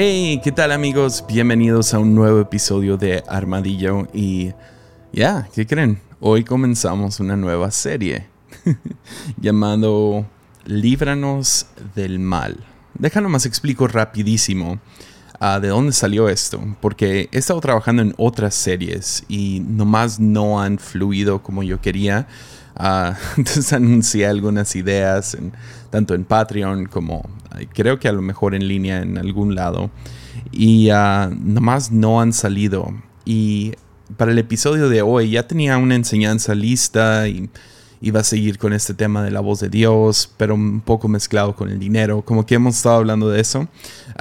Hey, ¿qué tal amigos? Bienvenidos a un nuevo episodio de Armadillo y ya, ¿qué creen? Hoy comenzamos una nueva serie llamado Líbranos del Mal. Déjalo más explico rapidísimo uh, de dónde salió esto, porque he estado trabajando en otras series y nomás no han fluido como yo quería. Uh, entonces anuncié algunas ideas, tanto en Patreon como creo que a lo mejor en línea en algún lado. Y uh, nomás no han salido. Y para el episodio de hoy ya tenía una enseñanza lista y iba a seguir con este tema de la voz de Dios, pero un poco mezclado con el dinero, como que hemos estado hablando de eso.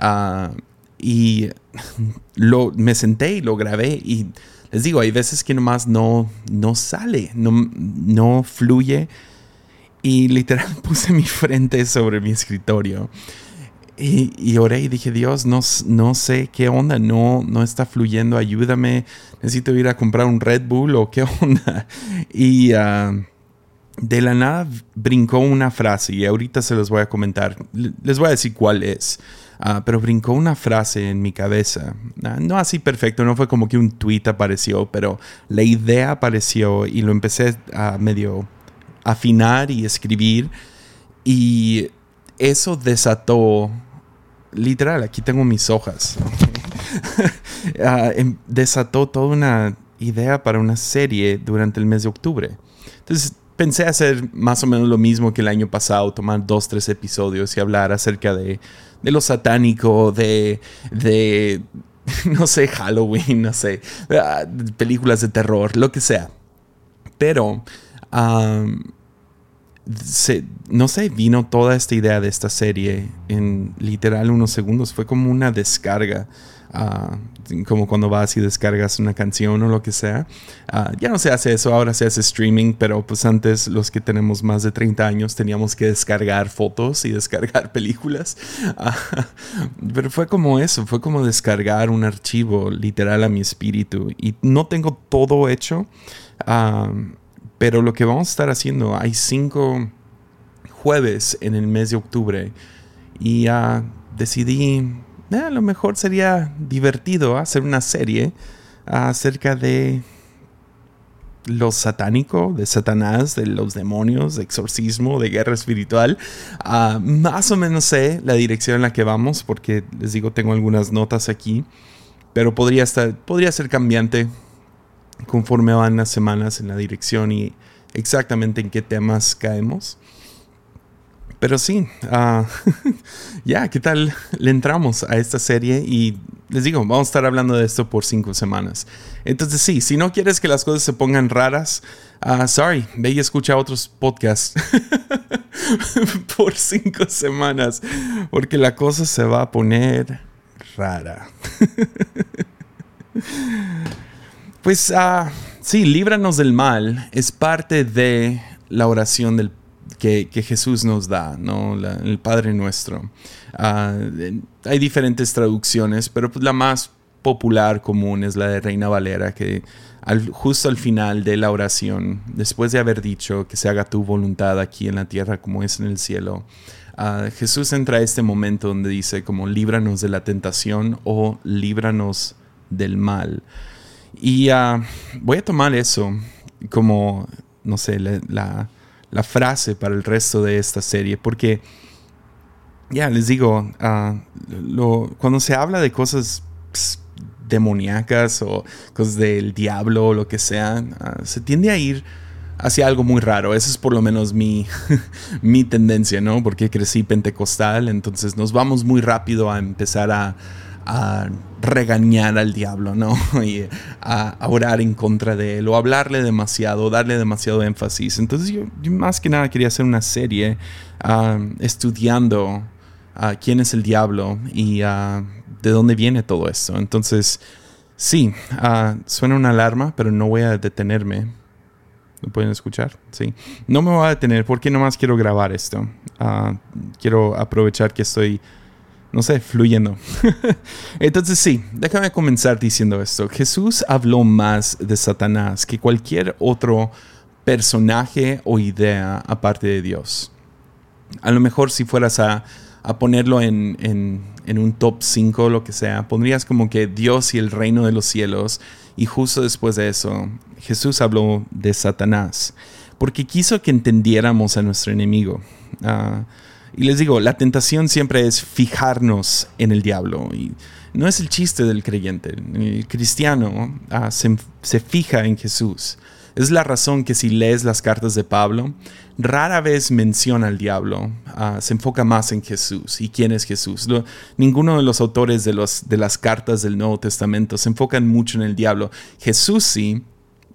Uh, y lo, me senté y lo grabé y les digo, hay veces que nomás no, no sale, no, no fluye. Y literal puse mi frente sobre mi escritorio. Y, oré y dije, Dios, no, no sé qué onda, no, no está fluyendo, ayúdame, necesito ir a comprar un Red Bull o qué onda. Y ah, de la nada brincó una frase y ahorita se los voy a comentar, les voy a decir cuál es. Ah, pero brincó una frase en mi cabeza. Ah, no así perfecto, no fue como que un tweet apareció, pero la idea apareció y lo empecé a medio afinar y escribir. Y eso desató, literal, aquí tengo mis hojas. Ah, em, desató toda una idea para una serie durante el mes de octubre. Entonces pensé hacer más o menos lo mismo que el año pasado, tomar dos, tres episodios y hablar acerca de de lo satánico, de, de, no sé, Halloween, no sé, ah, películas de terror, lo que sea. Pero, no sé, vino toda esta idea de esta serie en literal unos segundos. Fue como una descarga Ah, como cuando vas y descargas una canción o lo que sea. Ah, ya no se hace eso, ahora se hace streaming, pero pues antes los que tenemos más de 30 años teníamos que descargar fotos y descargar películas. Ah, pero fue como eso, fue como descargar un archivo literal a mi espíritu y no tengo todo hecho, pero lo que vamos a estar haciendo, hay cinco jueves en el mes de octubre y decidí eh, a lo mejor sería divertido hacer una serie acerca de lo satánico, de Satanás, de los demonios, de exorcismo, de guerra espiritual. Ah, más o menos sé la dirección en la que vamos, porque les digo, tengo algunas notas aquí, pero podría, estar, podría ser cambiante conforme van las semanas en la dirección y exactamente en qué temas caemos. Pero sí, ah, ya, ¿qué tal? Le entramos a esta serie y les digo, vamos a estar hablando de esto por cinco semanas. Entonces sí, si no quieres que las cosas se pongan raras, uh, sorry, ve y escucha otros podcasts por cinco semanas, porque la cosa se va a poner rara. pues uh, sí, líbranos del mal es parte de la oración del que, Jesús nos da, ¿no? el Padre Nuestro. Ah, hay diferentes traducciones, pero pues la más popular, común, es la de Reina Valera, que justo al final de la oración, después de haber dicho que se haga tu voluntad aquí en la tierra como es en el cielo, ah, Jesús entra a este momento donde dice como líbranos de la tentación o líbranos del mal. Y ah, voy a tomar eso como, no sé, la la frase para el resto de esta serie, porque ya les digo, ah, cuando se habla de cosas demoníacas o cosas del diablo o lo que sea, ah, se tiende a ir hacia algo muy raro. Esa es por lo menos mi, mi tendencia, ¿no? Porque crecí pentecostal, entonces nos vamos muy rápido a empezar a a regañar al diablo, ¿no? Y a, orar en contra de él o hablarle demasiado, darle demasiado énfasis. Entonces yo, más que nada quería hacer una serie ah, estudiando ah, quién es el diablo y uh, de dónde viene todo esto. Entonces, sí, suena una alarma, pero no voy a detenerme. ¿Lo pueden escuchar? Sí. No me voy a detener porque nomás quiero grabar esto. quiero aprovechar que estoy no sé, fluyendo. Entonces sí, déjame comenzar diciendo esto. Jesús habló más de Satanás que cualquier otro personaje o idea aparte de Dios. A lo mejor si fueras a, a ponerlo en, en, un top 5 o lo que sea, pondrías como que Dios y el reino de los cielos. Y justo después de eso, Jesús habló de Satanás, porque quiso que entendiéramos a nuestro enemigo. Ah, y les digo, la tentación siempre es fijarnos en el diablo. Y no es el chiste del creyente. El cristiano ah, se, se fija en Jesús. Es la razón que si lees las cartas de Pablo, rara vez menciona al diablo, ah, se enfoca más en Jesús y quién es Jesús. ninguno de los autores de, los, de las cartas del Nuevo Testamento se enfocan mucho en el diablo. Jesús sí,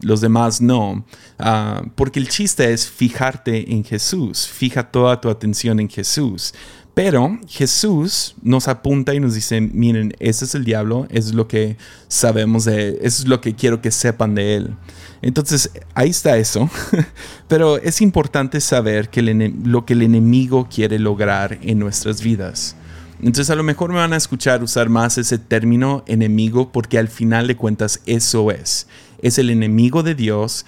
los demás no, ah, porque el chiste es fijarte en Jesús, fija toda tu atención en Jesús. Pero Jesús nos apunta y nos dice, miren, ese es el diablo, es lo que sabemos de él, es lo que quiero que sepan de él. Entonces, ahí está eso. Pero es importante saber que lo que el enemigo quiere lograr en nuestras vidas. Entonces, a lo mejor me van a escuchar usar más ese término enemigo porque al final de cuentas eso es. Es el enemigo de Dios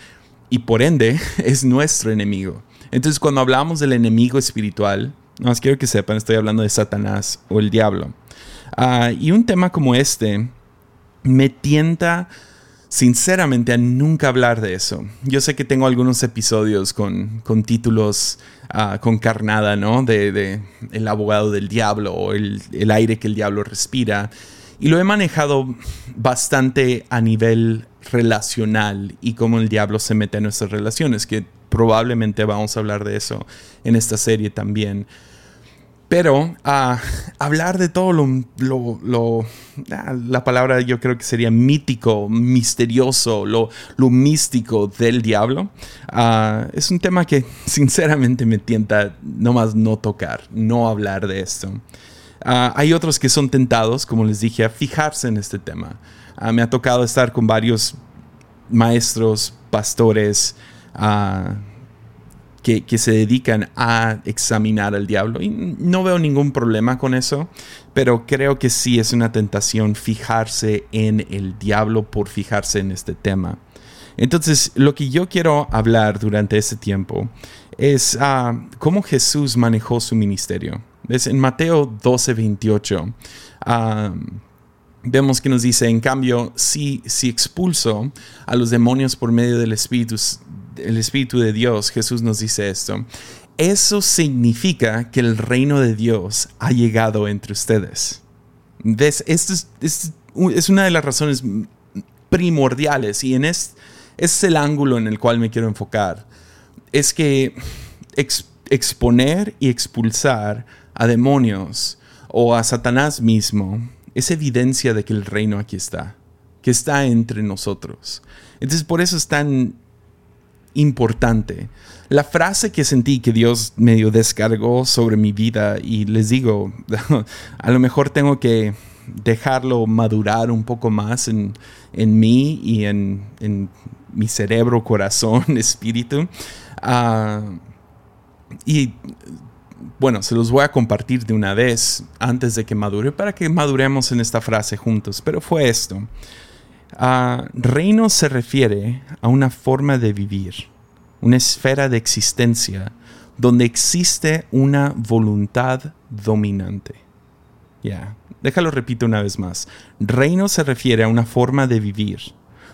y por ende es nuestro enemigo. Entonces, cuando hablamos del enemigo espiritual, no más quiero que sepan, estoy hablando de Satanás o el diablo. Ah, y un tema como este me tienta sinceramente a nunca hablar de eso. Yo sé que tengo algunos episodios con, con títulos uh, con carnada, ¿no? De, el abogado del diablo o el, el, aire que el diablo respira. Y lo he manejado bastante a nivel relacional y cómo el diablo se mete en nuestras relaciones, que probablemente vamos a hablar de eso en esta serie también. Pero a hablar de todo lo, ah, la palabra yo creo que sería mítico, misterioso, lo, lo místico del diablo, ah, es un tema que sinceramente me tienta nomás no tocar, no hablar de esto. Ah, hay otros que son tentados, como les dije, a fijarse en este tema. me ha tocado estar con varios maestros, pastores, que, se dedican a examinar al diablo. Y no veo ningún problema con eso, pero creo que sí es una tentación fijarse en el diablo por fijarse en este tema. Entonces, lo que yo quiero hablar durante este tiempo es uh, cómo Jesús manejó su ministerio. ¿Ves? En Mateo 12, 28, ah, vemos que nos dice, en cambio, si, si expulso a los demonios por medio del Espíritu, el Espíritu de Dios, Jesús nos dice esto, eso significa que el reino de Dios ha llegado entre ustedes. Esto es, es, una de las razones primordiales y en este es el ángulo en el cual me quiero enfocar. Es que exponer y expulsar a demonios o a Satanás mismo es evidencia de que el reino aquí está, que está entre nosotros. Entonces por eso es tan importante. La frase que sentí que Dios medio descargó sobre mi vida y les digo, a lo mejor tengo que dejarlo madurar un poco más en, mí y en, mi cerebro, corazón, espíritu. Ah, y bueno, se los voy a compartir de una vez antes de que madure para que maduremos en esta frase juntos. Pero fue esto. Uh, reino se refiere a una forma de vivir, una esfera de existencia donde existe una voluntad dominante. Ya, déjalo repito una vez más. Reino se refiere a una forma de vivir,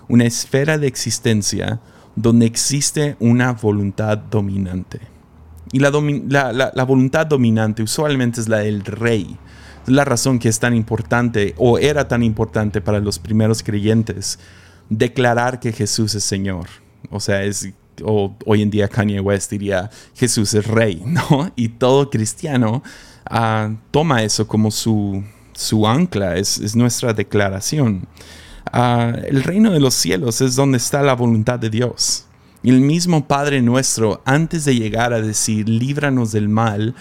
una esfera de existencia donde existe una voluntad dominante. Y la, la, voluntad dominante usualmente es la del rey. Es la razón que es tan importante o era tan importante para los primeros creyentes declarar que Jesús es Señor. O sea, es o hoy en día Kanye West diría Jesús es rey, ¿no? Y todo cristiano ah, toma eso como su, su ancla, es, es nuestra declaración. Ah, el reino de los cielos es donde está la voluntad de Dios. El mismo Padre nuestro, antes de llegar a decir, líbranos del mal,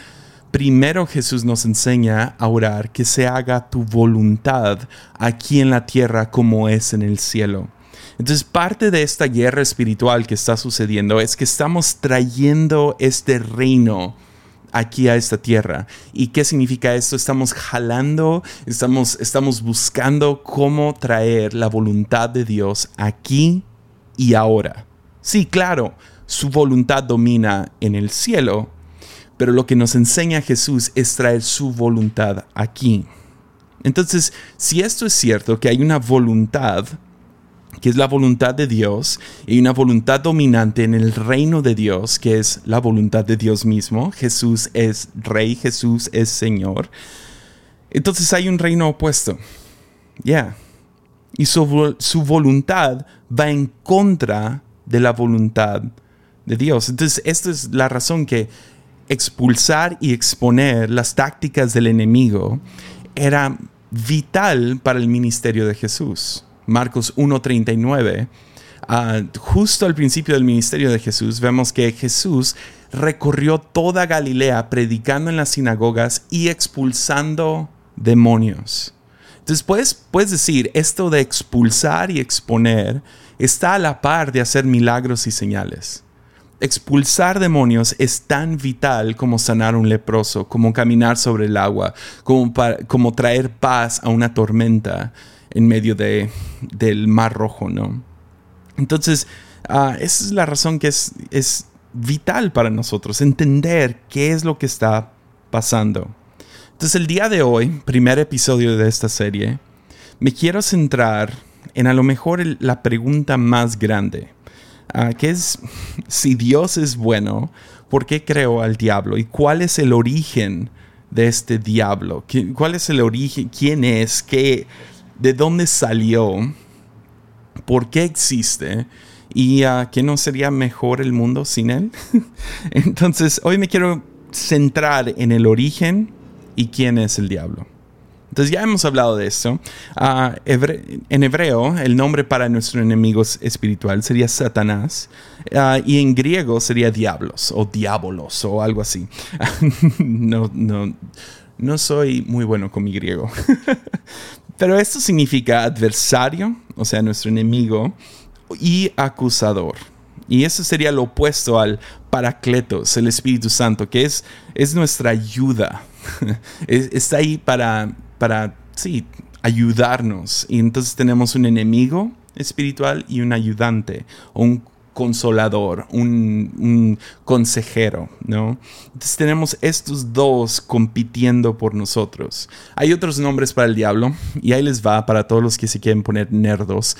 primero Jesús nos enseña a orar que se haga tu voluntad aquí en la tierra como es en el cielo. Entonces parte de esta guerra espiritual que está sucediendo es que estamos trayendo este reino aquí a esta tierra. ¿Y qué significa esto? Estamos jalando, estamos, estamos buscando cómo traer la voluntad de Dios aquí y ahora. Sí, claro, su voluntad domina en el cielo, pero lo que nos enseña Jesús es traer su voluntad aquí. Entonces, si esto es cierto, que hay una voluntad, que es la voluntad de Dios, y una voluntad dominante en el reino de Dios, que es la voluntad de Dios mismo, Jesús es rey, Jesús es Señor, entonces hay un reino opuesto. Ya. Y su, su, voluntad va en contra de la voluntad de Dios. Entonces, esta es la razón que expulsar y exponer las tácticas del enemigo era vital para el ministerio de Jesús. Marcos 1.39, ah, justo al principio del ministerio de Jesús, vemos que Jesús recorrió toda Galilea predicando en las sinagogas y expulsando demonios. Entonces puedes, puedes decir, esto de expulsar y exponer está a la par de hacer milagros y señales. Expulsar demonios es tan vital como sanar un leproso, como caminar sobre el agua, como, como traer paz a una tormenta en medio de, del mar rojo, ¿no? Entonces, ah, esa es la razón que es, es vital para nosotros, entender qué es lo que está pasando. Entonces, el día de hoy, primer episodio de esta serie, me quiero centrar en a lo mejor la pregunta más grande Ah, que es si Dios es bueno, ¿por qué creó al diablo? ¿Y cuál es el origen de este diablo? ¿Cuál es el origen? ¿Quién es? ¿Qué, ¿De dónde salió? ¿Por qué existe? ¿Y uh, qué no sería mejor el mundo sin él? Entonces, hoy me quiero centrar en el origen y quién es el diablo. Entonces ya hemos hablado de esto. Ah, en hebreo, el nombre para nuestro enemigo espiritual sería Satanás. Ah, y en griego sería diablos o diabolos o algo así. no, no, no soy muy bueno con mi griego. Pero esto significa adversario, o sea, nuestro enemigo, y acusador. Y eso sería lo opuesto al Paracletos, el Espíritu Santo, que es, es nuestra ayuda. está ahí para para, sí, ayudarnos. Y entonces tenemos un enemigo espiritual y un ayudante, un consolador, un, consejero, ¿no? Entonces tenemos estos dos compitiendo por nosotros. Hay otros nombres para el diablo y ahí les va para todos los que se quieren poner nerdos.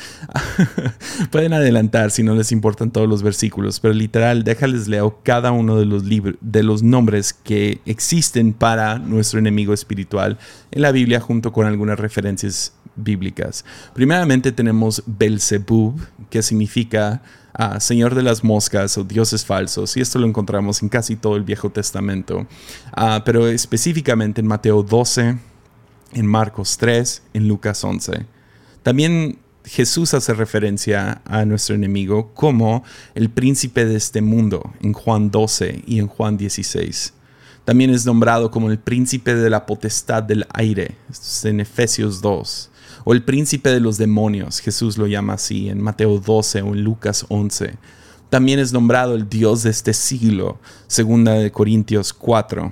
Pueden adelantar si no les importan todos los versículos, pero literal, déjales leo cada uno de los, de los nombres que existen para nuestro enemigo espiritual en la Biblia junto con algunas referencias bíblicas. Primeramente tenemos Belzebub, que significa Señor de las moscas o dioses falsos, y esto lo encontramos en casi todo el Viejo Testamento, ah, pero específicamente en Mateo 12, en Marcos 3, en Lucas 11. También Jesús hace referencia a nuestro enemigo como el príncipe de este mundo en Juan 12 y en Juan 16. También es nombrado como el príncipe de la potestad del aire, en Efesios 2 o el príncipe de los demonios, Jesús lo llama así en Mateo 12 o en Lucas 11. También es nombrado el Dios de este siglo, segunda de Corintios 4.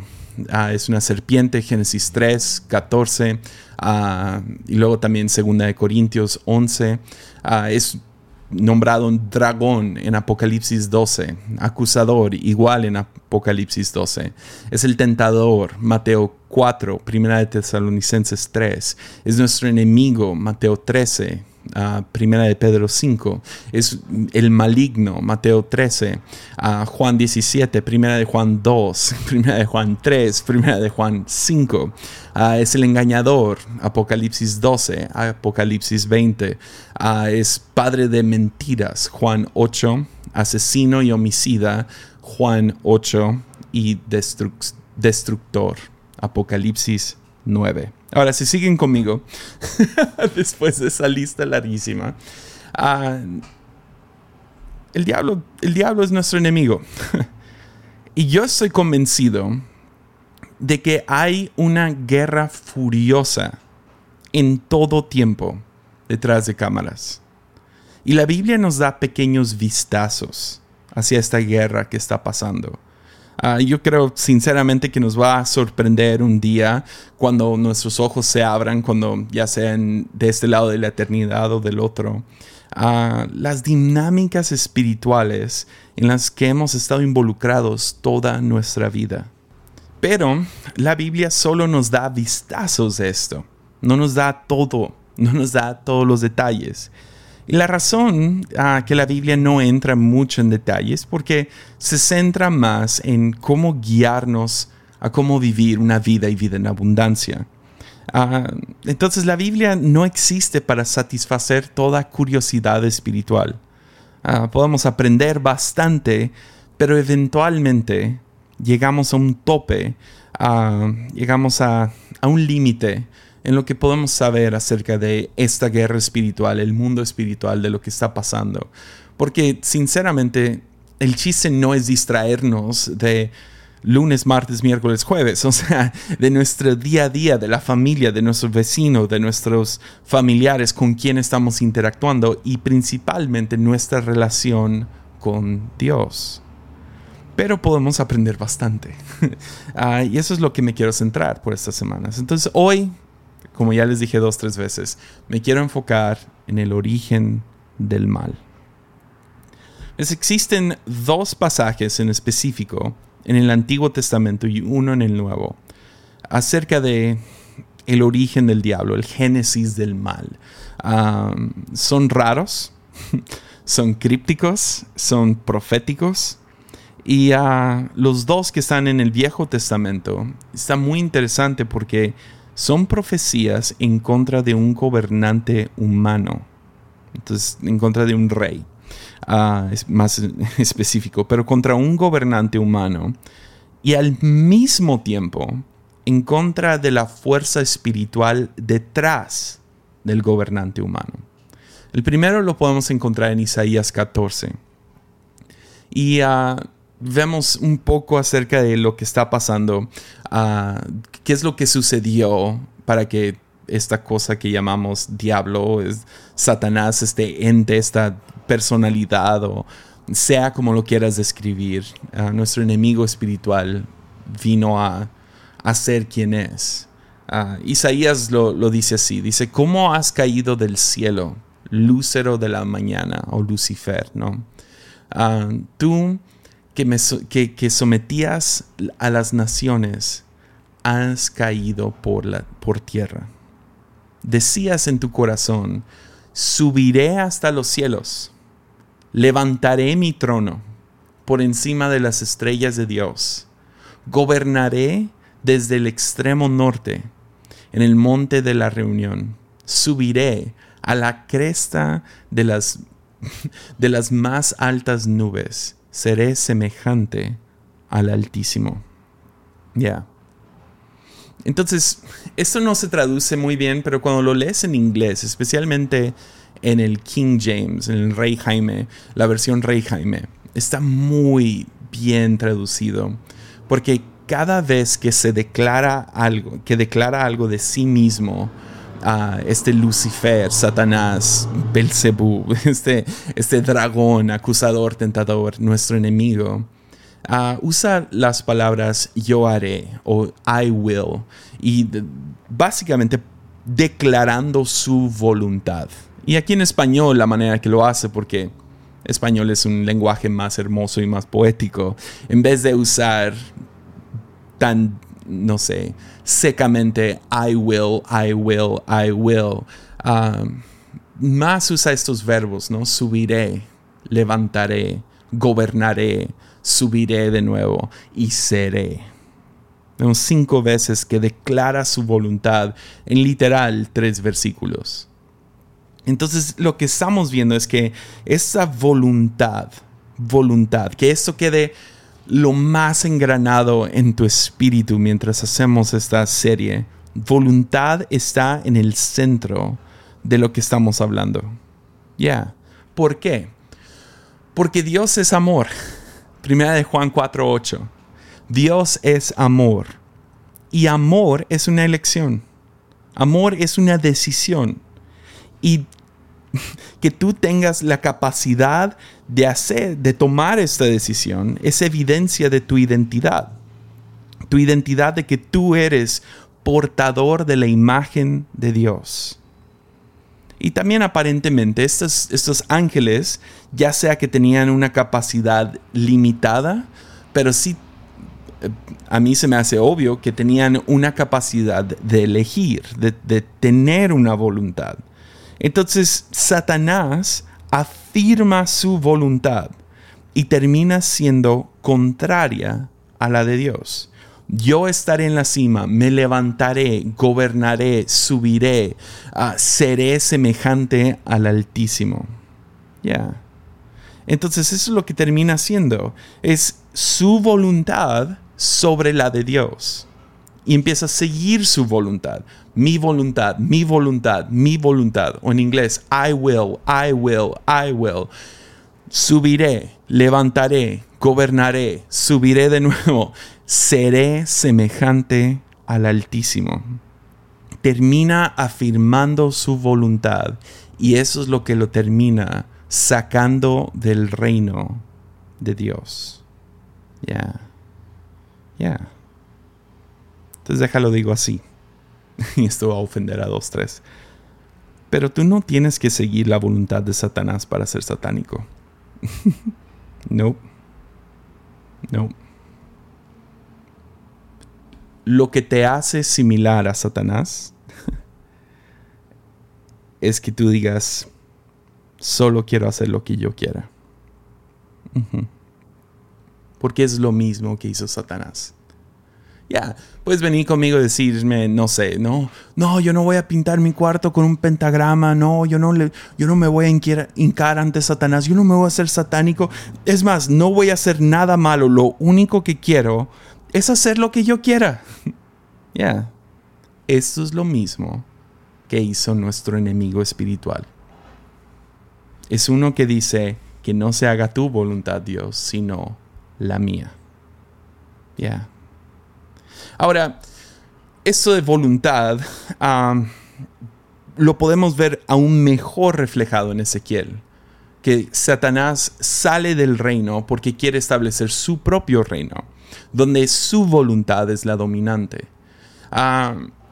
Ah, es una serpiente, Génesis 3, 14, ah, y luego también segunda de Corintios 11. Ah, es nombrado un dragón en Apocalipsis 12, acusador igual en Apocalipsis 12. Es el tentador, Mateo 4, Primera de Tesalonicenses 3. Es nuestro enemigo, Mateo 13, Primera de Pedro 5, es el maligno, Mateo 13, Juan 17, Primera de Juan 2, Primera de Juan 3, Primera de Juan 5, es el engañador, Apocalipsis 12, Apocalipsis 20, es padre de mentiras, Juan 8, asesino y homicida, Juan 8 y destructor, Apocalipsis 9. Ahora, si siguen conmigo, después de esa lista larguísima, ah, el, diablo, el diablo es nuestro enemigo. y yo estoy convencido de que hay una guerra furiosa en todo tiempo detrás de cámaras. Y la Biblia nos da pequeños vistazos hacia esta guerra que está pasando. Ah, yo creo sinceramente que nos va a sorprender un día cuando nuestros ojos se abran, cuando ya sean de este lado de la eternidad o del otro. Uh, las dinámicas espirituales en las que hemos estado involucrados toda nuestra vida. Pero la Biblia solo nos da vistazos de esto, no nos da todo, no nos da todos los detalles. Y la razón uh, que la Biblia no entra mucho en detalles porque se centra más en cómo guiarnos a cómo vivir una vida y vida en abundancia. Uh, entonces la Biblia no existe para satisfacer toda curiosidad espiritual. Uh, podemos aprender bastante, pero eventualmente llegamos a un tope, llegamos a, a un límite en lo que podemos saber acerca de esta guerra espiritual, el mundo espiritual, de lo que está pasando. Porque sinceramente el chiste no es distraernos de lunes, martes, miércoles, jueves, o sea, de nuestro día a día, de la familia, de nuestros vecinos, de nuestros familiares con quien estamos interactuando y principalmente nuestra relación con Dios. Pero podemos aprender bastante. Ah, y eso es lo que me quiero centrar por estas semanas. Entonces hoy como ya les dije dos, tres veces, me quiero enfocar en el origen del mal. existen dos pasajes en específico en el Antiguo Testamento y uno en el Nuevo acerca de el origen del diablo, el génesis del mal. son raros, son crípticos, son proféticos. Y uh, los dos que están en el Viejo Testamento está muy interesante porque son profecías en contra de un gobernante humano. Entonces, en contra de un rey. Ah, es más específico, pero contra un gobernante humano. Y al mismo tiempo, en contra de la fuerza espiritual detrás del gobernante humano. El primero lo podemos encontrar en Isaías 14. Y uh, vemos un poco acerca de lo que está pasando, uh, qué es lo que sucedió para que esta cosa que llamamos diablo, es Satanás, este ente, esta personalidad o sea como lo quieras describir, uh, nuestro enemigo espiritual vino a, ser quien es. Uh, Isaías lo, lo, dice así, dice, ¿cómo has caído del cielo, lúcero de la mañana o Lucifer? ¿no? Tú que, sometías a las naciones, has caído por, tierra. Decías en tu corazón, subiré hasta los cielos, levantaré mi trono por encima de las estrellas de Dios, gobernaré desde el extremo norte, en el monte de la reunión, subiré a la cresta de las más altas nubes seré semejante al Altísimo. Ya. Entonces, esto no se traduce muy bien, pero cuando lo lees en inglés, especialmente en el King James, en el Rey Jaime, la versión Rey Jaime, está muy bien traducido. Porque cada vez que se declara algo, que declara algo de sí mismo, este Lucifer, Satanás, Belcebú, este, este dragón, acusador, tentador, nuestro enemigo, usa las palabras yo haré o I will y básicamente declarando su voluntad. Y aquí en español la manera que lo hace, porque español es un lenguaje más hermoso y más poético, en vez de usar tan no sé, secamente, I will, I will, I will. Um, más usa estos verbos, ¿no? Subiré, levantaré, gobernaré, subiré de nuevo y seré. Vemos cinco veces que declara su voluntad en literal tres versículos. Entonces lo que estamos viendo es que esa voluntad, voluntad, que esto quede lo más engranado en tu espíritu mientras hacemos esta serie. Voluntad está en el centro de lo que estamos hablando. Ya. ¿Por qué? Porque Dios es amor. Primera de Juan 4:8. Dios es amor. Y amor es una elección. Amor es una decisión. Y que tú tengas la capacidad de hacer, de tomar esta decisión, es evidencia de tu identidad. Tu identidad de que tú eres portador de la imagen de Dios. Y también aparentemente estos, estos ángeles, ya sea que tenían una capacidad limitada, pero sí eh, a mí se me hace obvio que tenían una capacidad de elegir, de, de tener una voluntad. Entonces Satanás afirma su voluntad y termina siendo contraria a la de Dios. Yo estaré en la cima, me levantaré, gobernaré, subiré, ah, seré semejante al Altísimo. Ya. Entonces eso es lo que termina haciendo. Es su voluntad sobre la de Dios. Y empieza a seguir su voluntad. Mi voluntad, mi voluntad, mi voluntad. O en inglés, I will, I will, I will. Subiré, levantaré, gobernaré, subiré de nuevo, seré semejante al Altísimo. Termina afirmando su voluntad y eso es lo que lo termina sacando del reino de Dios. Ya. Ya. Entonces déjalo digo así. y esto va a ofender a dos, tres. Pero tú no tienes que seguir la voluntad de Satanás para ser satánico. no. No. Lo que te hace similar a Satanás es que tú digas, solo quiero hacer lo que yo quiera. Porque es lo mismo que hizo Satanás. Ya, puedes venir conmigo y decirme, no sé, no, no, yo no voy a pintar mi cuarto con un pentagrama, no, yo no, le, yo no me voy a hincar ante Satanás, yo no me voy a hacer satánico. Es más, no voy a hacer nada malo, lo único que quiero es hacer lo que yo quiera. Ya, esto es lo mismo que hizo nuestro enemigo espiritual. Es uno que dice que no se haga tu voluntad, Dios, sino la mía. Ya. Ahora, eso de voluntad lo podemos ver aún mejor reflejado en Ezequiel, que Satanás sale del reino porque quiere establecer su propio reino, donde su voluntad es la dominante.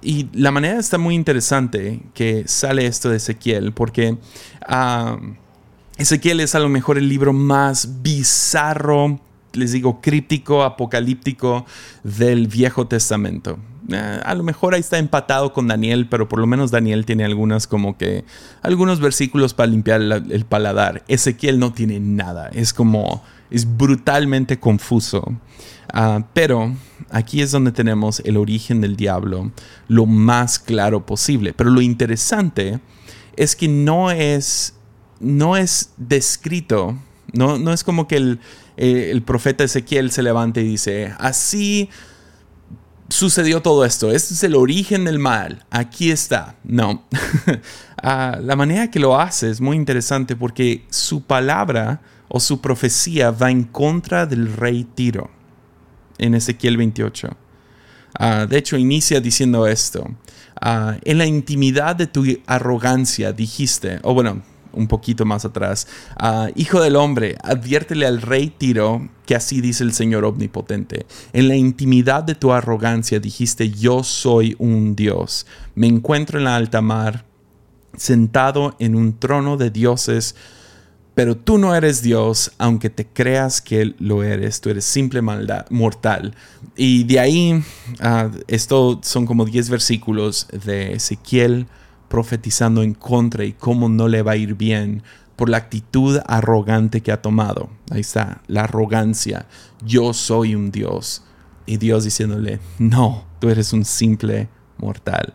y la manera está muy interesante que sale esto de Ezequiel, porque Ezequiel es a lo mejor el libro más bizarro les digo, críptico, apocalíptico del Viejo Testamento. Eh, a lo mejor ahí está empatado con Daniel, pero por lo menos Daniel tiene algunas como que algunos versículos para limpiar el, paladar. Ezequiel no tiene nada, es como, es brutalmente confuso. Ah, pero aquí es donde tenemos el origen del diablo lo más claro posible. Pero lo interesante es que no es, no es descrito, no, no es como que el, eh, el profeta Ezequiel se levanta y dice, así sucedió todo esto, este es el origen del mal, aquí está. No, ah, la manera que lo hace es muy interesante porque su palabra o su profecía va en contra del rey Tiro en Ezequiel 28. Ah, de hecho, inicia diciendo esto. Ah, en la intimidad de tu arrogancia dijiste, o bueno, un poquito más atrás. Hijo del hombre, adviértele al rey Tiro que así dice el Señor omnipotente. En la intimidad de tu arrogancia dijiste, yo soy un Dios. Me encuentro en la alta mar, sentado en un trono de dioses. Pero tú no eres Dios, aunque te creas que lo eres, tú eres simple maldad, mortal. Y de ahí, ah, esto son como 10 versículos de Ezequiel profetizando en contra y cómo no le va a ir bien por la actitud arrogante que ha tomado. Ahí está, la arrogancia. Yo soy un Dios. Y Dios diciéndole, no, tú eres un simple mortal.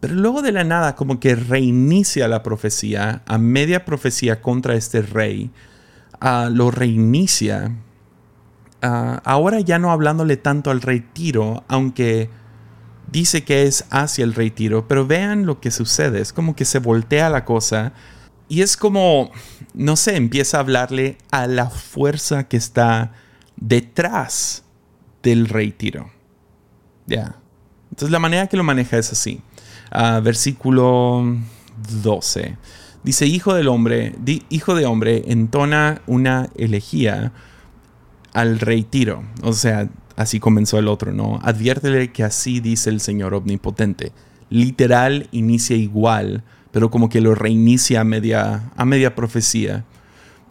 Pero luego de la nada, como que reinicia la profecía, a media profecía contra este rey, uh, lo reinicia. Uh, ahora ya no hablándole tanto al rey Tiro, aunque dice que es hacia el retiro, pero vean lo que sucede, es como que se voltea la cosa y es como, no sé, empieza a hablarle a la fuerza que está detrás del retiro. Ya. Entonces la manera que lo maneja es así. Ah, versículo 12. Dice, hijo del hombre, hijo de hombre, entona una elegía al retiro. O sea, Así comenzó el otro, ¿no? Adviértele que así dice el Señor omnipotente. Literal inicia igual, pero como que lo reinicia a media, a media profecía.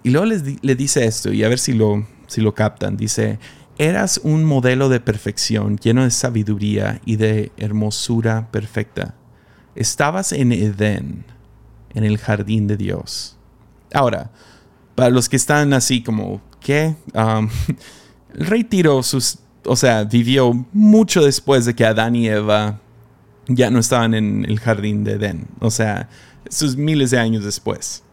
Y luego le dice esto, y a ver si lo, si lo captan. Dice, eras un modelo de perfección, lleno de sabiduría y de hermosura perfecta. Estabas en Edén, en el jardín de Dios. Ahora, para los que están así como, ¿qué? Um, el rey sus, o sea, vivió mucho después de que Adán y Eva ya no estaban en el jardín de Edén. O sea, sus miles de años después.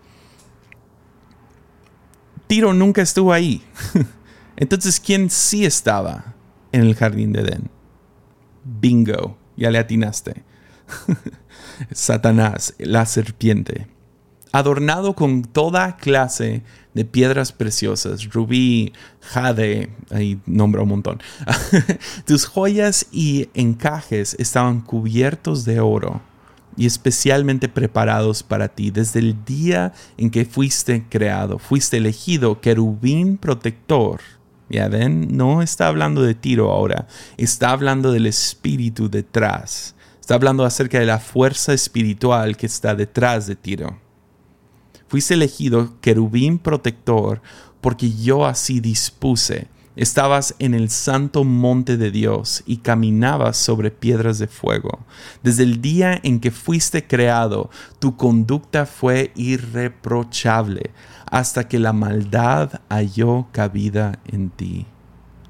Tiro nunca estuvo ahí. Entonces, ¿quién sí estaba en el jardín de Edén? Bingo, ya le atinaste. Satanás, la serpiente, adornado con toda clase de piedras preciosas, rubí, jade, ahí nombra un montón. Tus joyas y encajes estaban cubiertos de oro y especialmente preparados para ti desde el día en que fuiste creado, fuiste elegido querubín protector. Ya ven, no está hablando de Tiro ahora, está hablando del espíritu detrás Está hablando acerca de la fuerza espiritual que está detrás de Tiro. Fuiste elegido querubín protector porque yo así dispuse. Estabas en el santo monte de Dios y caminabas sobre piedras de fuego. Desde el día en que fuiste creado, tu conducta fue irreprochable hasta que la maldad halló cabida en ti.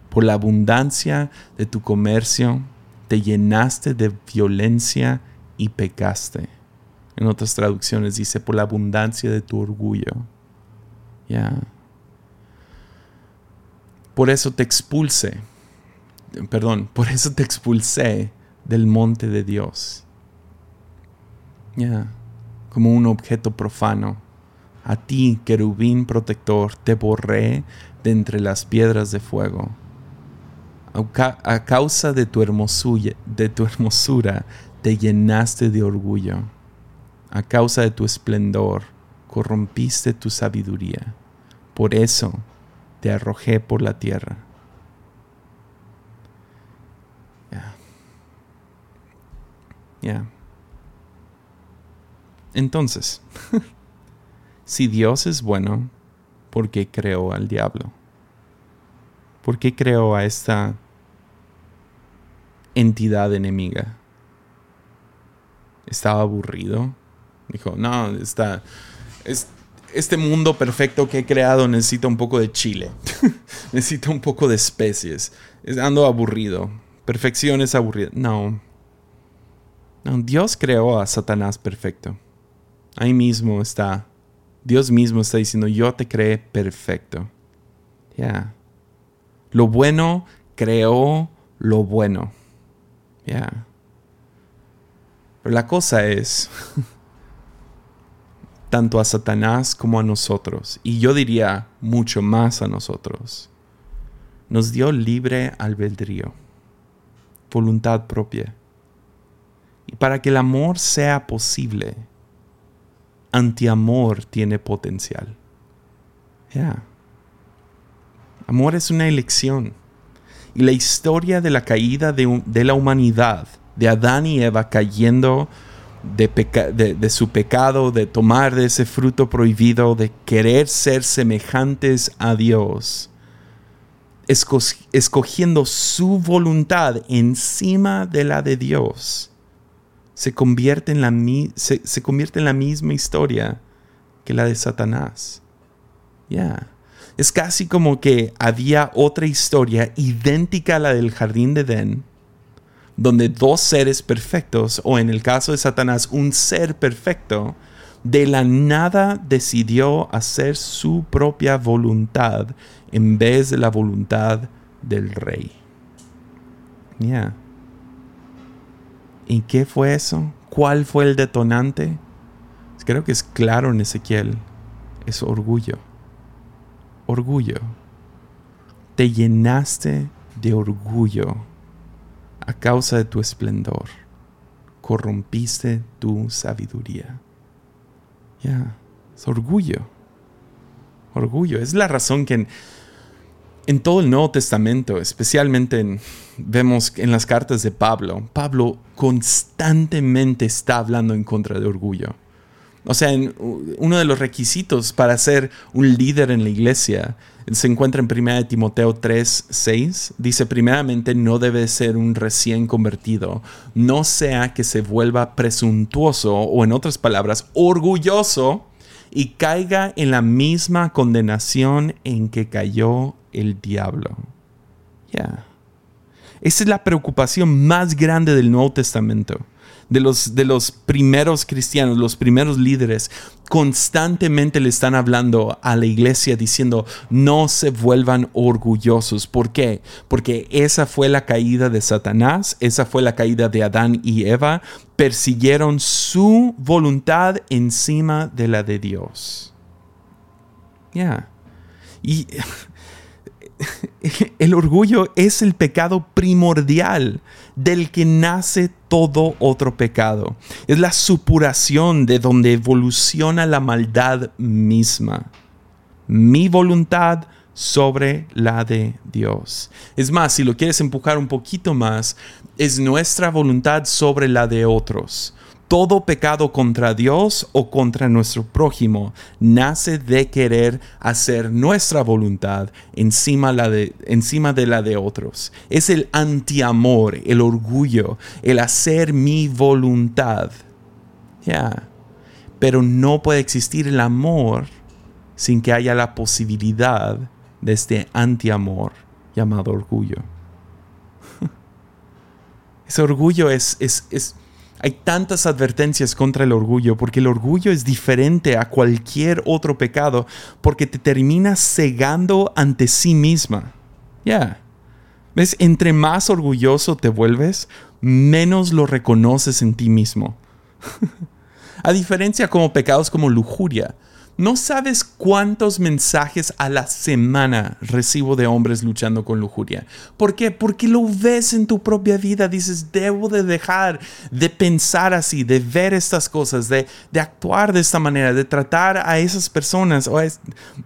Por la abundancia de tu comercio, te llenaste de violencia y pecaste. En otras traducciones dice, por la abundancia de tu orgullo. Ya. Por eso te expulse, perdón, por eso te expulsé del monte de Dios. Ya. Como un objeto profano. A ti, querubín protector, te borré de entre las piedras de fuego a causa de tu, hermosura, de tu hermosura te llenaste de orgullo. A causa de tu esplendor corrompiste tu sabiduría. Por eso te arrojé por la tierra. Ya. Entonces, si Dios es bueno, ¿por qué creó al diablo? ¿Por qué creó a esta entidad enemiga? Estaba aburrido. Dijo, no, está, este mundo perfecto que he creado necesita un poco de chile. necesita un poco de especies. Ando aburrido. Perfección es aburrida. No. no. Dios creó a Satanás perfecto. Ahí mismo está. Dios mismo está diciendo, yo te creé perfecto. Ya. Lo bueno creó lo bueno. Ya. Pero la cosa es, tanto a Satanás como a nosotros, y yo diría mucho más a nosotros, nos dio libre albedrío, voluntad propia. Y para que el amor sea posible, antiamor tiene potencial. Ya. Amor es una elección. Y la historia de la caída de, la humanidad, de Adán y Eva cayendo de, de, su pecado, de tomar de ese fruto prohibido, de querer ser semejantes a Dios, escogiendo su voluntad encima de la de Dios, se convierte en la, se, se convierte en la misma historia que la de Satanás. Ya. Es casi como que había otra historia idéntica a la del jardín de Edén, donde dos seres perfectos, o en el caso de Satanás, un ser perfecto, de la nada decidió hacer su propia voluntad en vez de la voluntad del rey. Ya. ¿Y qué fue eso? ¿Cuál fue el detonante? Creo que es claro en Ezequiel. Es orgullo orgullo. Te llenaste de orgullo a causa de tu esplendor. Corrompiste tu sabiduría. Ya, es orgullo. Orgullo. Es la razón que en, todo el Nuevo Testamento, especialmente vemos en las cartas de Pablo, Pablo constantemente está hablando en contra de orgullo. O sea, uno de los requisitos para ser un líder en la iglesia se encuentra en 1 Timoteo 3, 6. Dice, primeramente, no debe ser un recién convertido, no sea que se vuelva presuntuoso o en otras palabras, orgulloso y caiga en la misma condenación en que cayó el diablo. Ya. Esa es la preocupación más grande del Nuevo Testamento de los, de los primeros cristianos, los primeros líderes, constantemente le están hablando a la iglesia diciendo, no se vuelvan orgullosos. ¿Por qué? Porque esa fue la caída de Satanás, esa fue la caída de Adán y Eva, persiguieron su voluntad encima de la de Dios. Ya. Y el orgullo es el pecado primordial del que nace todo otro pecado. Es la supuración de donde evoluciona la maldad misma. Mi voluntad sobre la de Dios. Es más, si lo quieres empujar un poquito más, es nuestra voluntad sobre la de otros todo pecado contra Dios o contra nuestro prójimo nace de querer hacer nuestra voluntad encima, la de, encima de la de otros. Es el antiamor, el orgullo, el hacer mi voluntad. Ya. Pero no puede existir el amor sin que haya la posibilidad de este antiamor llamado orgullo. Ese orgullo es, es, es hay tantas advertencias contra el orgullo porque el orgullo es diferente a cualquier otro pecado porque te termina cegando ante sí misma. Ya. ¿Ves? Entre más orgulloso te vuelves, menos lo reconoces en ti mismo. a diferencia como pecados como lujuria, no sabes cuántos mensajes a la semana recibo de hombres luchando con lujuria. ¿Por qué? Porque lo ves en tu propia vida. Dices, debo de dejar de pensar así, de ver estas cosas, de, actuar de esta manera, de tratar a esas personas, o es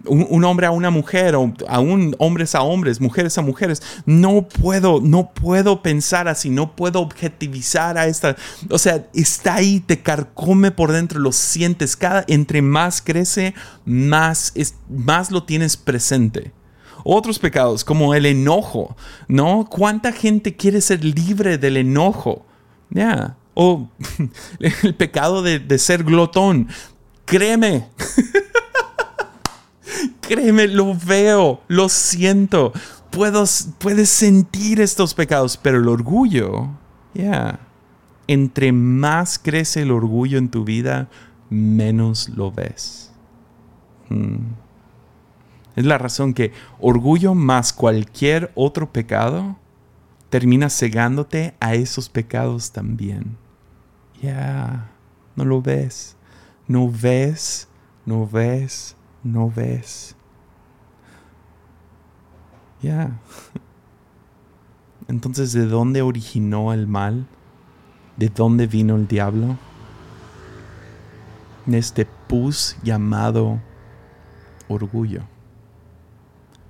un, hombre a una mujer, o aún hombres a hombres, mujeres a mujeres. No puedo, no puedo pensar así, no puedo objetivizar a esta. O sea, está ahí, te carcome por dentro, lo sientes. Cada, entre más crece, más, es, más lo tienes presente. Otros pecados, como el enojo, ¿no? ¿Cuánta gente quiere ser libre del enojo? Ya. O el pecado de, ser glotón. Créeme. Créeme, lo veo, lo siento. Puedo, puedes sentir estos pecados, pero el orgullo, ya. Entre más crece el orgullo en tu vida, menos lo ves. Mm. Es la razón que orgullo más cualquier otro pecado termina cegándote a esos pecados también. Ya, no lo ves. No ves, no ves, no ves. Ya. Entonces, ¿de dónde originó el mal? ¿De dónde vino el diablo? En este pus llamado orgullo.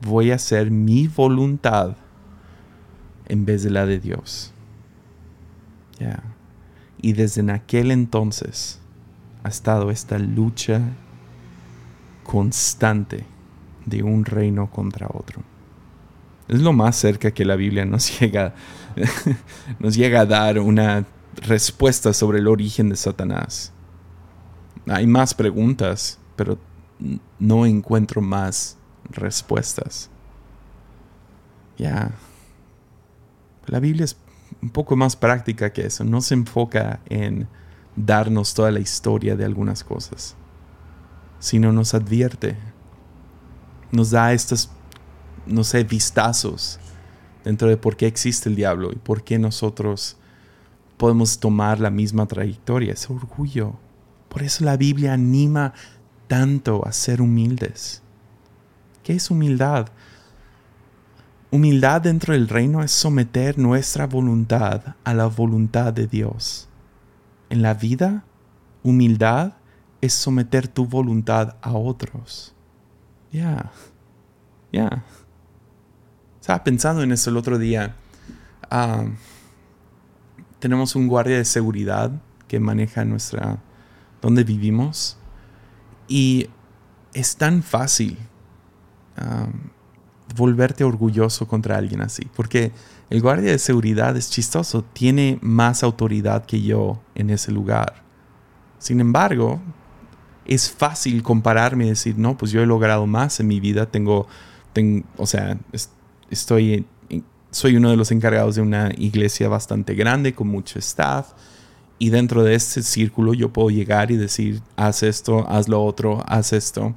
Voy a hacer mi voluntad en vez de la de Dios. Y desde aquel entonces ha estado esta lucha constante de un reino contra otro. Es lo más cerca que la Biblia nos llega, nos llega a dar una respuesta sobre el origen de Satanás. Hay más preguntas, pero no encuentro más respuestas. Ya. La Biblia es un poco más práctica que eso. No se enfoca en darnos toda la historia de algunas cosas, sino nos advierte. Nos da estos, no sé, vistazos dentro de por qué existe el diablo y por qué nosotros podemos tomar la misma trayectoria. Es orgullo. Por eso la Biblia anima tanto a ser humildes. ¿Qué es humildad? Humildad dentro del reino es someter nuestra voluntad a la voluntad de Dios. En la vida, humildad es someter tu voluntad a otros. Ya, ya. Estaba pensando en eso el otro día. Ah, tenemos un guardia de seguridad que maneja nuestra, donde vivimos. Y es tan fácil volverte orgulloso contra alguien así. Porque el guardia de seguridad es chistoso, tiene más autoridad que yo en ese lugar. Sin embargo, es fácil compararme y decir, no, pues yo he logrado más en mi vida, tengo, o sea, estoy, soy uno de los encargados de una iglesia bastante grande con mucho staff. Y dentro de este círculo yo puedo llegar y decir, haz esto, haz lo otro, haz esto.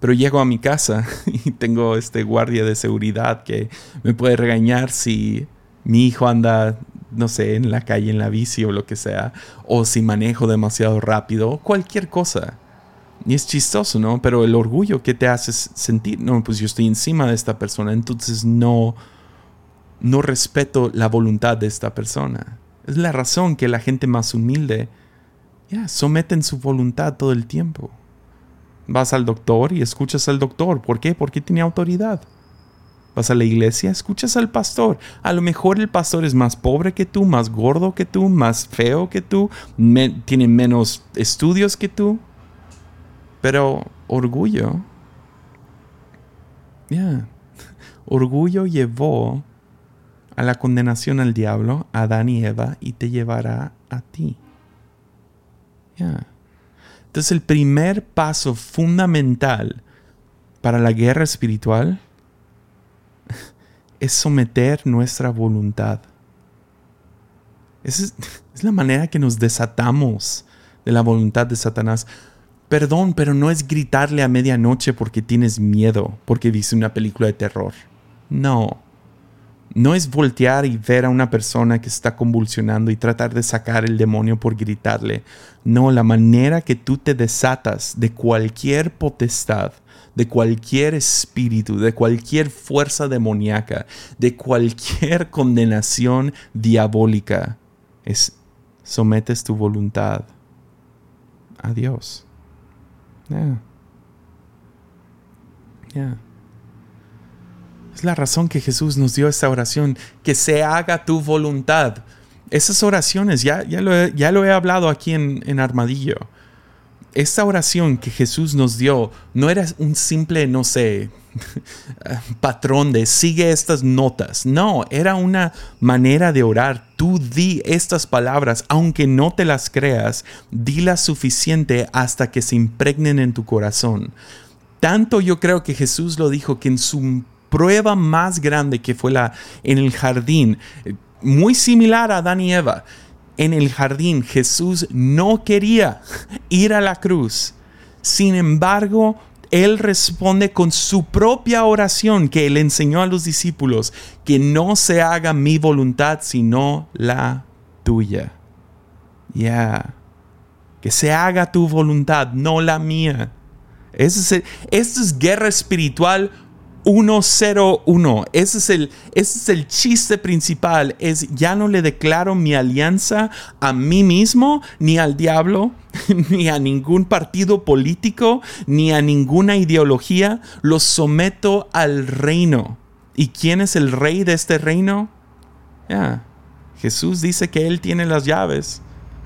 Pero llego a mi casa y tengo este guardia de seguridad que me puede regañar si mi hijo anda, no sé, en la calle, en la bici o lo que sea, o si manejo demasiado rápido, cualquier cosa. Y es chistoso, ¿no? Pero el orgullo que te hace sentir, no, pues yo estoy encima de esta persona, entonces no, no respeto la voluntad de esta persona. Es la razón que la gente más humilde, ya, someten su voluntad todo el tiempo. Vas al doctor y escuchas al doctor. ¿Por qué? Porque tiene autoridad. Vas a la iglesia, escuchas al pastor. A lo mejor el pastor es más pobre que tú, más gordo que tú, más feo que tú, tiene menos estudios que tú. Pero orgullo, ya, orgullo llevó a la condenación al diablo, a Adán y Eva, y te llevará a ti. Entonces el primer paso fundamental para la guerra espiritual es someter nuestra voluntad. Esa es, es, la manera que nos desatamos de la voluntad de Satanás. Perdón, pero no es gritarle a medianoche porque tienes miedo, porque viste una película de terror. No no es voltear y ver a una persona que está convulsionando y tratar de sacar el demonio por gritarle. No, la manera que tú te desatas de cualquier potestad, de cualquier espíritu, de cualquier fuerza demoníaca, de cualquier condenación diabólica, es sometes tu voluntad a Dios. Es la razón que Jesús nos dio esta oración, que se haga tu voluntad. Esas oraciones, ya, ya, lo, he, ya lo he hablado aquí en, en Armadillo. Esta oración que Jesús nos dio no era un simple, no sé, patrón de sigue estas notas. No, era una manera de orar. Tú di estas palabras, aunque no te las creas, dilas suficiente hasta que se impregnen en tu corazón. Tanto yo creo que Jesús lo dijo que en su prueba más grande que fue la en el jardín, muy similar a Adán y Eva. En el jardín Jesús no quería ir a la cruz. Sin embargo, él responde con su propia oración que él enseñó a los discípulos, que no se haga mi voluntad sino la tuya. Ya. Que se haga tu voluntad, no la mía. Esto es, es guerra espiritual 101. Ese es, el, ese es el chiste principal. Es ya no le declaro mi alianza a mí mismo, ni al diablo, ni a ningún partido político, ni a ninguna ideología. Lo someto al reino. ¿Y quién es el rey de este reino? Ya. Jesús dice que Él tiene las llaves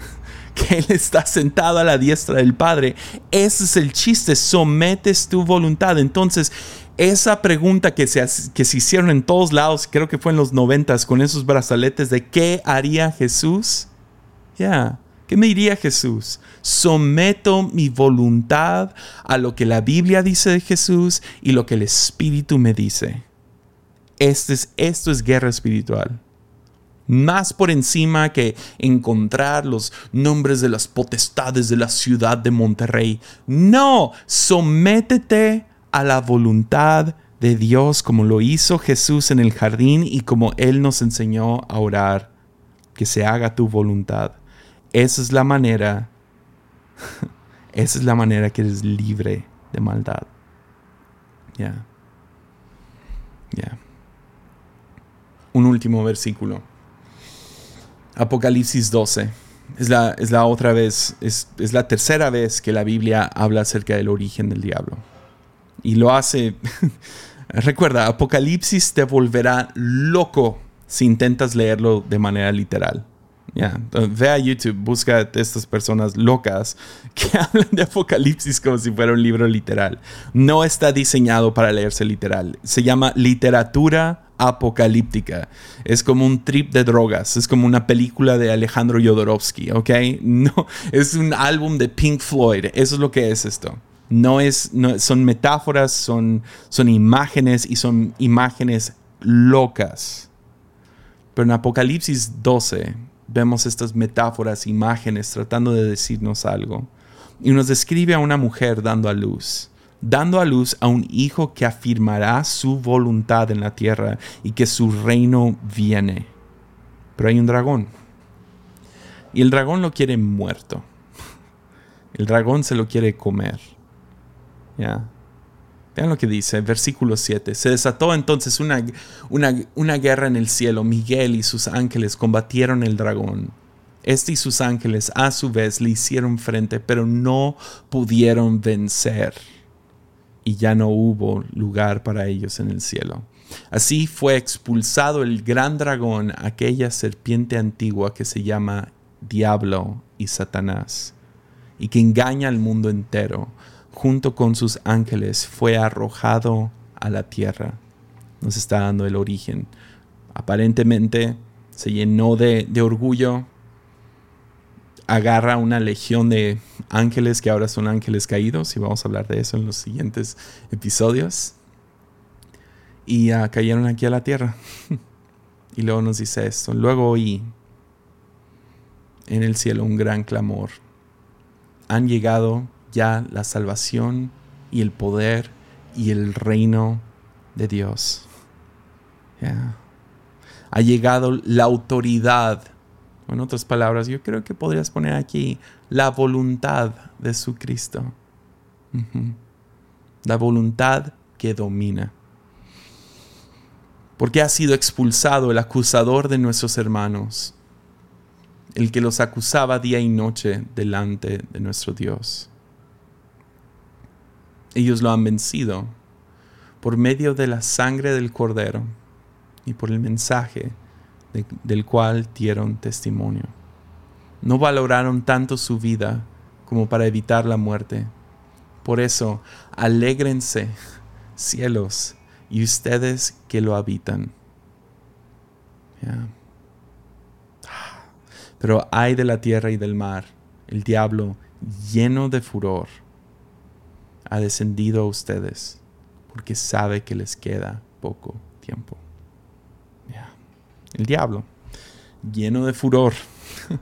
que Él está sentado a la diestra del Padre. Ese es el chiste, sometes tu voluntad. Entonces, esa pregunta que se, que se hicieron en todos lados, creo que fue en los noventas, con esos brazaletes de qué haría Jesús. Ya, ¿qué me diría Jesús? Someto mi voluntad a lo que la Biblia dice de Jesús y lo que el Espíritu me dice. Este es, esto es guerra espiritual más por encima que encontrar los nombres de las potestades de la ciudad de Monterrey. No, sométete a la voluntad de Dios como lo hizo Jesús en el jardín y como Él nos enseñó a orar, que se haga tu voluntad. Esa es la manera, esa es la manera que eres libre de maldad. Ya. Ya. Un último versículo. Apocalipsis 12. Es la, es la otra vez, es, es la tercera vez que la Biblia habla acerca del origen del diablo y lo hace. Recuerda, Apocalipsis te volverá loco si intentas leerlo de manera literal. Ya, ve a YouTube, busca a estas personas locas que hablan de Apocalipsis como si fuera un libro literal. No está diseñado para leerse literal. Se llama literatura apocalíptica. Es como un trip de drogas. Es como una película de Alejandro Jodorowsky, ¿ok? No, es un álbum de Pink Floyd. Eso es lo que es esto. No es, no, son metáforas, son, son imágenes y son imágenes locas. Pero en Apocalipsis 12 vemos estas metáforas, imágenes tratando de decirnos algo. Y nos describe a una mujer dando a luz, dando a luz a un hijo que afirmará su voluntad en la tierra y que su reino viene. Pero hay un dragón. Y el dragón lo quiere muerto. El dragón se lo quiere comer. Vean lo que dice, versículo 7. Se desató entonces una, una, guerra en el cielo. Miguel y sus ángeles combatieron el dragón. Este y sus ángeles a su vez le hicieron frente, pero no pudieron vencer. Y ya no hubo lugar para ellos en el cielo. Así fue expulsado el gran dragón, aquella serpiente antigua que se llama Diablo y Satanás, y que engaña al mundo entero junto con sus ángeles, fue arrojado a la tierra. Nos está dando el origen. Aparentemente se llenó de, orgullo, agarra una legión de ángeles que ahora son ángeles caídos, y vamos a hablar de eso en los siguientes episodios. Y cayeron aquí a la tierra. y luego nos dice esto. Luego oí en el cielo un gran clamor. Han llegado ya la salvación y el poder y el reino de Dios. Ha llegado la autoridad. En otras palabras, yo creo que podrías poner aquí la voluntad de su Cristo. La voluntad que domina. Porque ha sido expulsado el acusador de nuestros hermanos, el que los acusaba día y noche delante de nuestro Dios. Ellos lo han vencido por medio de la sangre del cordero y por el mensaje del cual dieron testimonio. No valoraron tanto su vida como para evitar la muerte. Por eso, alégrense, cielos, y ustedes que lo habitan. Pero hay de la tierra y del mar, el diablo lleno de furor ha descendido a ustedes porque sabe que les queda poco tiempo. El diablo, lleno de furor.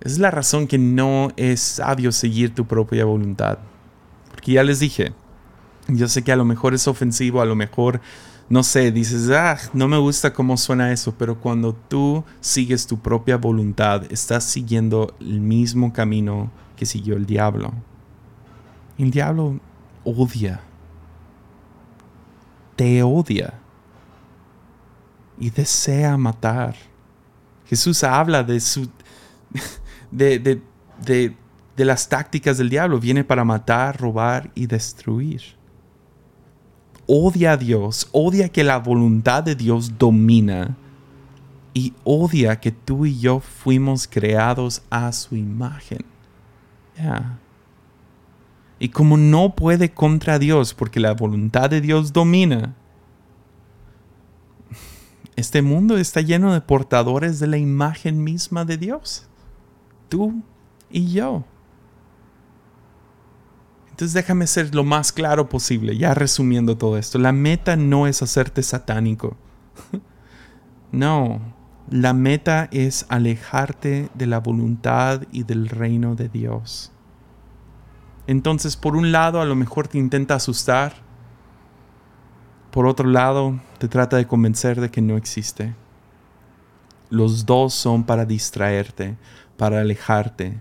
Es la razón que no es sabio seguir tu propia voluntad. Porque ya les dije, yo sé que a lo mejor es ofensivo, a lo mejor, no sé, dices, ah, no me gusta cómo suena eso, pero cuando tú sigues tu propia voluntad, estás siguiendo el mismo camino que siguió el diablo. El diablo odia. Te odia. Y desea matar. Jesús habla de su. de, de, de, de las tácticas del diablo. Viene para matar, robar y destruir. Odia a Dios, odia que la voluntad de Dios domina y odia que tú y yo fuimos creados a su imagen. Ya. Y como no puede contra Dios porque la voluntad de Dios domina, este mundo está lleno de portadores de la imagen misma de Dios. Tú y yo. Entonces déjame ser lo más claro posible, ya resumiendo todo esto. La meta no es hacerte satánico. no, la meta es alejarte de la voluntad y del reino de Dios. Entonces, por un lado, a lo mejor te intenta asustar. Por otro lado, te trata de convencer de que no existe. Los dos son para distraerte, para alejarte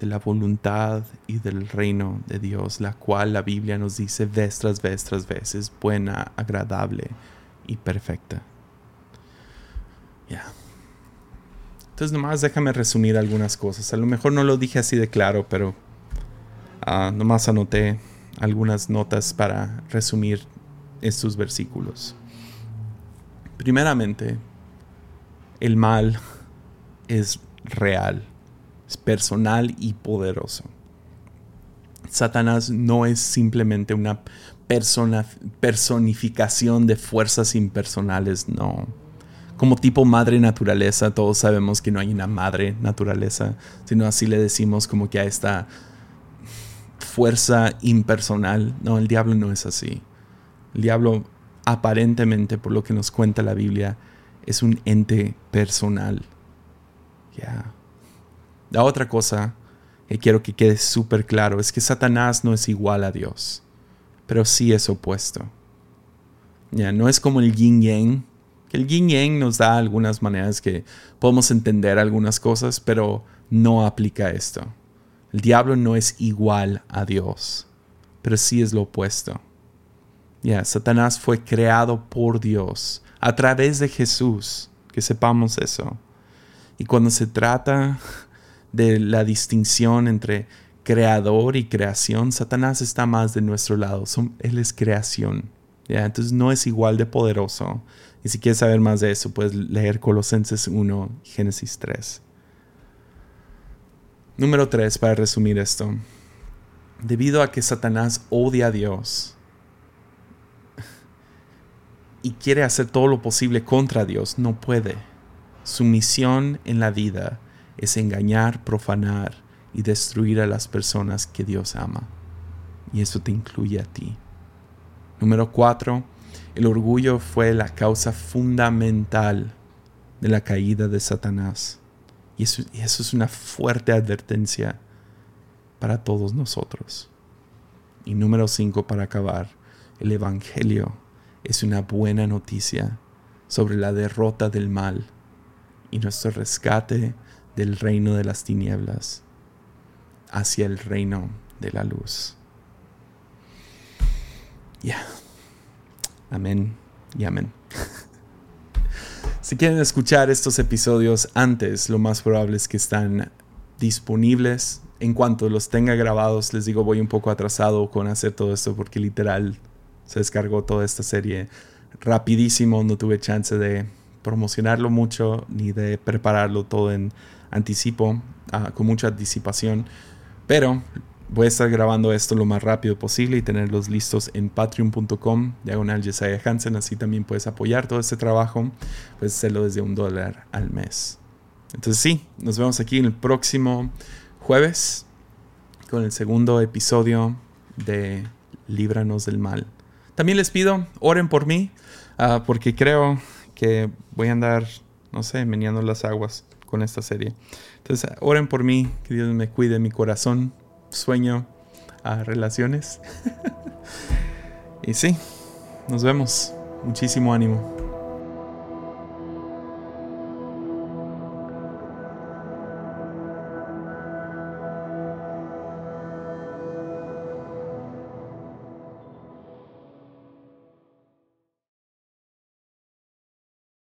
de la voluntad y del reino de Dios, la cual la Biblia nos dice vez tras vez tras vez es buena, agradable y perfecta. Ya. Entonces nomás déjame resumir algunas cosas. A lo mejor no lo dije así de claro, pero Ah, nomás anoté algunas notas para resumir estos versículos. Primeramente, el mal es real, es personal y poderoso. Satanás no es simplemente una persona, personificación de fuerzas impersonales, no. Como tipo madre naturaleza, todos sabemos que no hay una madre naturaleza, sino así le decimos como que a esta fuerza impersonal. No, el diablo no es así. El diablo aparentemente, por lo que nos cuenta la Biblia, es un ente personal. Ya. La otra cosa que quiero que quede súper claro es que Satanás no es igual a Dios, pero sí es opuesto. Ya, no es como el yin yang, que el yin yang nos da algunas maneras que podemos entender algunas cosas, pero no aplica esto. El diablo no es igual a Dios, pero sí es lo opuesto. Ya, Satanás fue creado por Dios a través de Jesús, que sepamos eso. Y cuando se trata de la distinción entre creador y creación, Satanás está más de nuestro lado. él es creación. ¿ya? Entonces no es igual de poderoso. Y si quieres saber más de eso, puedes leer Colosenses 1, Génesis 3. Número 3, para resumir esto. Debido a que Satanás odia a Dios y quiere hacer todo lo posible contra Dios, no puede. Su misión en la vida es engañar, profanar y destruir a las personas que Dios ama. Y eso te incluye a ti. Número cuatro, el orgullo fue la causa fundamental de la caída de Satanás. Y eso, es una fuerte advertencia para todos nosotros. Y número cinco, para acabar, el Evangelio es una buena noticia sobre la derrota del mal y nuestro rescate del reino de las tinieblas hacia el reino de la luz. Ya. Amén y amén. si quieren escuchar estos episodios antes, lo más probable es que están disponibles. En cuanto los tenga grabados, les digo, voy un poco atrasado con hacer todo esto porque literal se descargó toda esta serie rapidísimo, no tuve chance de promocionarlo mucho ni de prepararlo todo en anticipo, ah, con mucha anticipación. Pero voy a estar grabando esto lo más rápido posible y tenerlos listos en patreon.com, diagonal Jesiah Hansen. Así también puedes apoyar todo este trabajo. Puedes hacerlo desde un dólar al mes. Entonces sí, nos vemos aquí el próximo jueves con el segundo episodio de Líbranos del Mal. También les pido, oren por mí, ah, porque creo que voy a andar, no sé, meneando las aguas con esta serie. Entonces, oren por mí, que Dios me cuide mi corazón, sueño, a relaciones. y sí, nos vemos. Muchísimo ánimo.